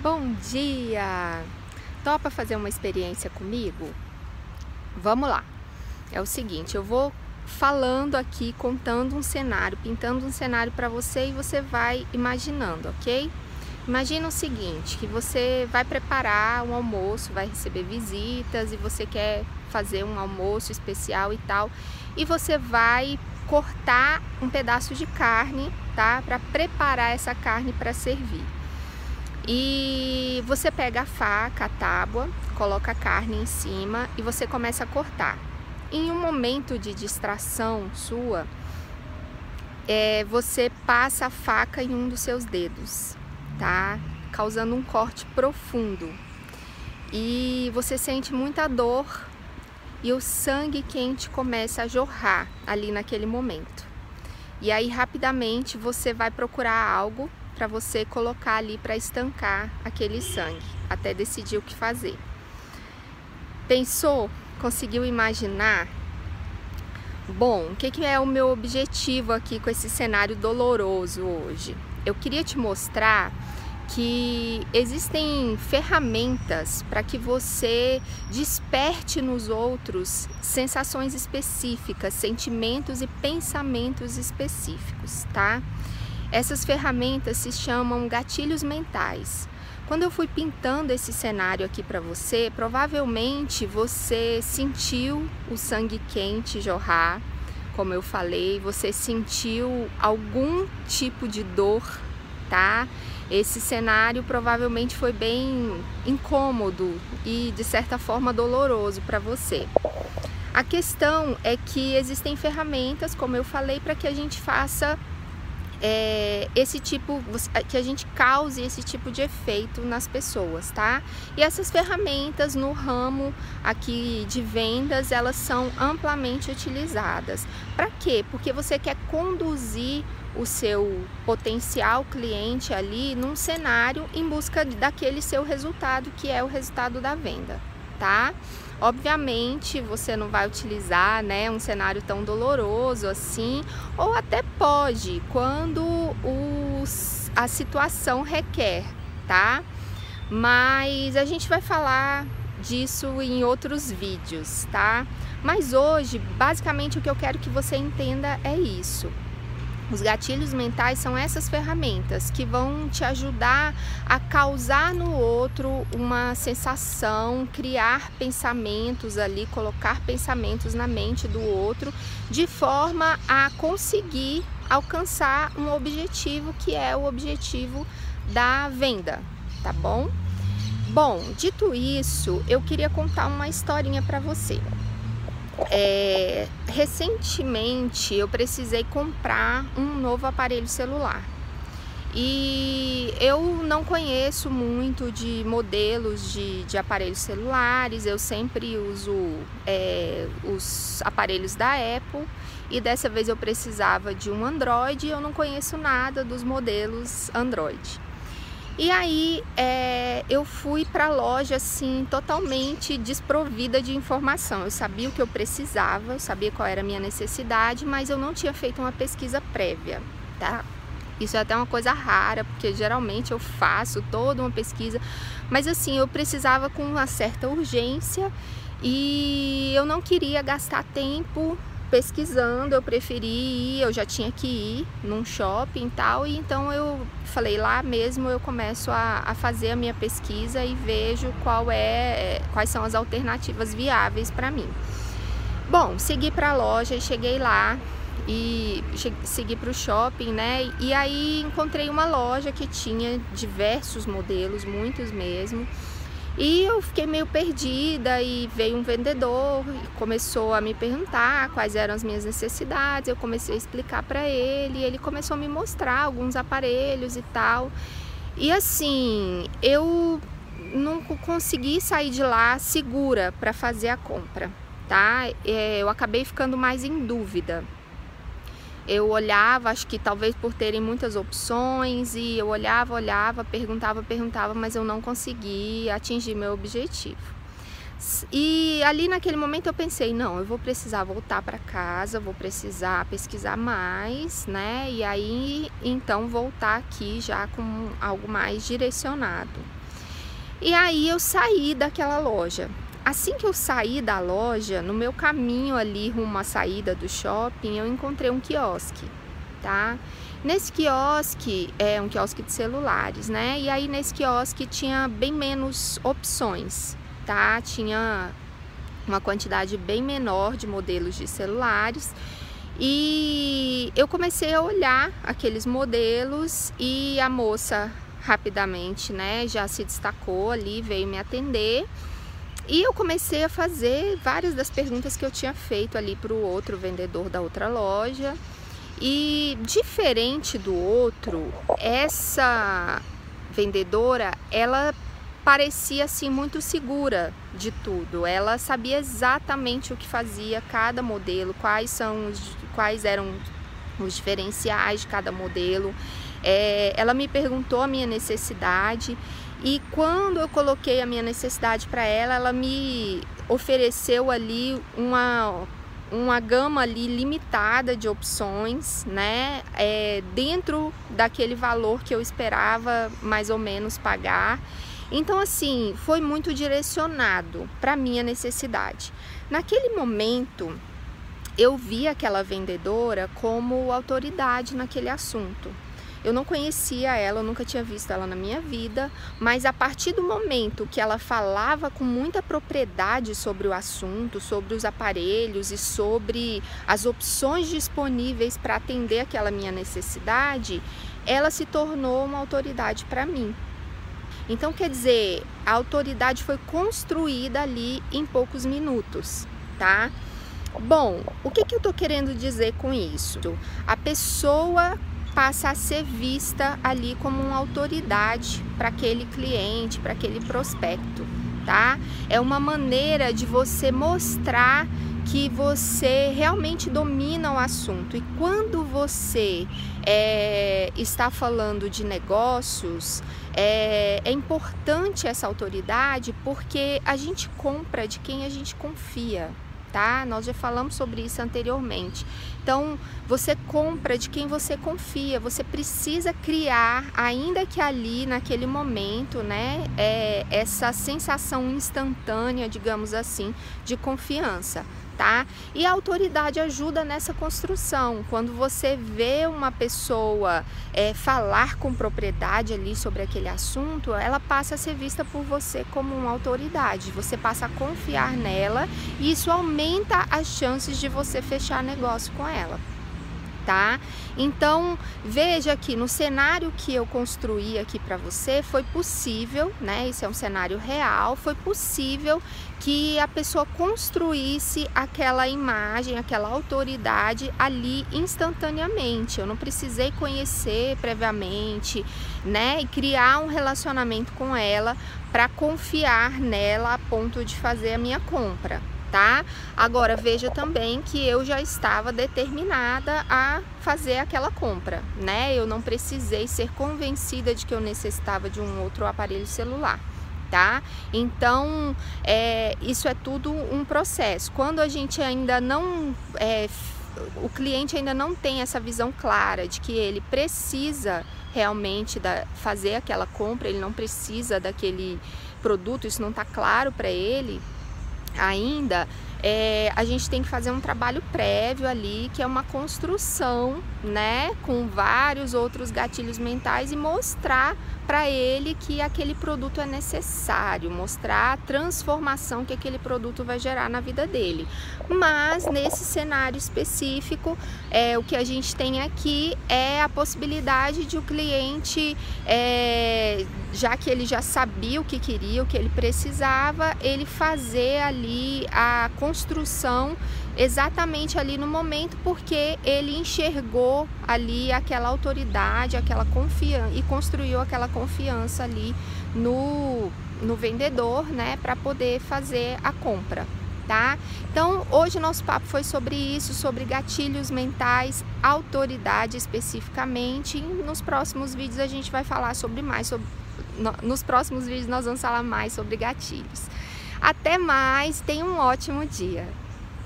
Bom dia! Topa fazer uma experiência comigo? Vamos lá. É o seguinte, eu vou falando aqui, contando um cenário, pintando um cenário para você e você vai imaginando, ok? Imagina o seguinte, que você vai preparar um almoço, vai receber visitas e você quer fazer um almoço especial e tal, e você vai cortar um pedaço de carne, tá? Para preparar essa carne para servir. E você pega a faca, a tábua, coloca a carne em cima e você começa a cortar. Em um momento de distração sua, é, você passa a faca em um dos seus dedos, tá? Causando um corte profundo. E você sente muita dor e o sangue quente começa a jorrar ali naquele momento. E aí rapidamente você vai procurar algo para você colocar ali para estancar aquele sangue, até decidir o que fazer. Pensou? Conseguiu imaginar? Bom, o que, que é o meu objetivo aqui com esse cenário doloroso hoje? Eu queria te mostrar que existem ferramentas para que você desperte nos outros sensações específicas, sentimentos e pensamentos específicos, tá? Essas ferramentas se chamam gatilhos mentais. Quando eu fui pintando esse cenário aqui para você, provavelmente você sentiu o sangue quente jorrar, como eu falei, você sentiu algum tipo de dor, tá? Esse cenário provavelmente foi bem incômodo e de certa forma doloroso para você. A questão é que existem ferramentas, como eu falei, para que a gente faça é, esse tipo, que a gente cause esse tipo de efeito nas pessoas, tá? E essas ferramentas no ramo aqui de vendas, elas são amplamente utilizadas. Para quê? Porque você quer conduzir o seu potencial cliente ali num cenário em busca daquele seu resultado, que é o resultado da venda, tá? Obviamente você não vai utilizar né, um cenário tão doloroso assim, ou até pode, quando os, a situação requer, tá? Mas a gente vai falar disso em outros vídeos, tá? Mas hoje, basicamente, o que eu quero que você entenda é isso. Os gatilhos mentais são essas ferramentas que vão te ajudar a causar no outro uma sensação, criar pensamentos ali, colocar pensamentos na mente do outro, de forma a conseguir alcançar um objetivo que é o objetivo da venda, tá bom? Bom, dito isso, eu queria contar uma historinha para você. É, recentemente eu precisei comprar um novo aparelho celular. E eu não conheço muito de modelos de, de aparelhos celulares, eu sempre uso é, os aparelhos da Apple. E dessa vez eu precisava de um Android e eu não conheço nada dos modelos Android. E aí é, eu fui para a loja assim totalmente desprovida de informação. Eu sabia o que eu precisava, eu sabia qual era a minha necessidade, mas eu não tinha feito uma pesquisa prévia, tá? Isso é até uma coisa rara, porque geralmente eu faço toda uma pesquisa, mas assim, eu precisava com uma certa urgência e eu não queria gastar tempo pesquisando, eu preferi ir, eu já tinha que ir num shopping e tal, e então eu falei lá mesmo eu começo a, a fazer a minha pesquisa e vejo qual é, quais são as alternativas viáveis para mim. Bom, segui para a loja e cheguei lá e segui para o shopping, né? E aí encontrei uma loja que tinha diversos modelos, muitos mesmo e eu fiquei meio perdida e veio um vendedor e começou a me perguntar quais eram as minhas necessidades. Eu comecei a explicar para ele, e ele começou a me mostrar alguns aparelhos e tal. E assim, eu não consegui sair de lá segura para fazer a compra, tá? É, eu acabei ficando mais em dúvida eu olhava, acho que talvez por terem muitas opções, e eu olhava, olhava, perguntava, perguntava, mas eu não consegui atingir meu objetivo. E ali naquele momento eu pensei, não, eu vou precisar voltar para casa, vou precisar pesquisar mais, né? E aí então voltar aqui já com algo mais direcionado. E aí eu saí daquela loja. Assim que eu saí da loja, no meu caminho ali rumo à saída do shopping, eu encontrei um quiosque, tá? Nesse quiosque, é um quiosque de celulares, né? E aí nesse quiosque tinha bem menos opções, tá? Tinha uma quantidade bem menor de modelos de celulares. E eu comecei a olhar aqueles modelos e a moça rapidamente, né, já se destacou ali, veio me atender. E eu comecei a fazer várias das perguntas que eu tinha feito ali para o outro vendedor da outra loja. E diferente do outro, essa vendedora, ela parecia assim muito segura de tudo. Ela sabia exatamente o que fazia cada modelo, quais são os, quais eram os diferenciais de cada modelo. É, ela me perguntou a minha necessidade e quando eu coloquei a minha necessidade para ela, ela me ofereceu ali uma uma gama ali limitada de opções, né? É, dentro daquele valor que eu esperava mais ou menos pagar. Então, assim, foi muito direcionado para minha necessidade. Naquele momento, eu vi aquela vendedora como autoridade naquele assunto. Eu não conhecia ela, eu nunca tinha visto ela na minha vida, mas a partir do momento que ela falava com muita propriedade sobre o assunto, sobre os aparelhos e sobre as opções disponíveis para atender aquela minha necessidade, ela se tornou uma autoridade para mim. Então, quer dizer, a autoridade foi construída ali em poucos minutos, tá? Bom, o que, que eu tô querendo dizer com isso? A pessoa passa a ser vista ali como uma autoridade para aquele cliente, para aquele prospecto, tá? É uma maneira de você mostrar que você realmente domina o assunto. E quando você é, está falando de negócios, é, é importante essa autoridade porque a gente compra de quem a gente confia tá? Nós já falamos sobre isso anteriormente. Então, você compra de quem você confia, você precisa criar, ainda que ali, naquele momento, né, é, essa sensação instantânea, digamos assim, de confiança tá? E a autoridade ajuda nessa construção. Quando você vê uma pessoa é, falar com propriedade ali sobre aquele assunto, ela passa a ser vista por você como uma autoridade. Você passa a confiar nela e isso aumenta as chances de você fechar negócio com ela tá? Então, veja que no cenário que eu construí aqui para você, foi possível, né? Isso é um cenário real, foi possível que a pessoa construísse aquela imagem, aquela autoridade ali instantaneamente. Eu não precisei conhecer previamente, né? E criar um relacionamento com ela para confiar nela a ponto de fazer a minha compra tá? Agora veja também que eu já estava determinada a fazer aquela compra, né? Eu não precisei ser convencida de que eu necessitava de um outro aparelho celular. Tá? Então, é, isso é tudo um processo. Quando a gente ainda não é, o cliente ainda não tem essa visão clara de que ele precisa realmente da, fazer aquela compra, ele não precisa daquele produto, isso não está claro para ele, ainda, é, a gente tem que fazer um trabalho prévio ali, que é uma construção, né, com vários outros gatilhos mentais e mostrar para ele que aquele produto é necessário, mostrar a transformação que aquele produto vai gerar na vida dele. Mas nesse cenário específico, é, o que a gente tem aqui é a possibilidade de o cliente, é, já que ele já sabia o que queria, o que ele precisava, ele fazer ali a construção exatamente ali no momento porque ele enxergou ali aquela autoridade, aquela confiança e construiu aquela confiança ali no, no vendedor, né, para poder fazer a compra. Tá? Então, hoje nosso papo foi sobre isso, sobre gatilhos mentais, autoridade especificamente. E nos próximos vídeos a gente vai falar sobre mais sobre nos próximos vídeos nós vamos falar mais sobre gatilhos. Até mais, tenha um ótimo dia.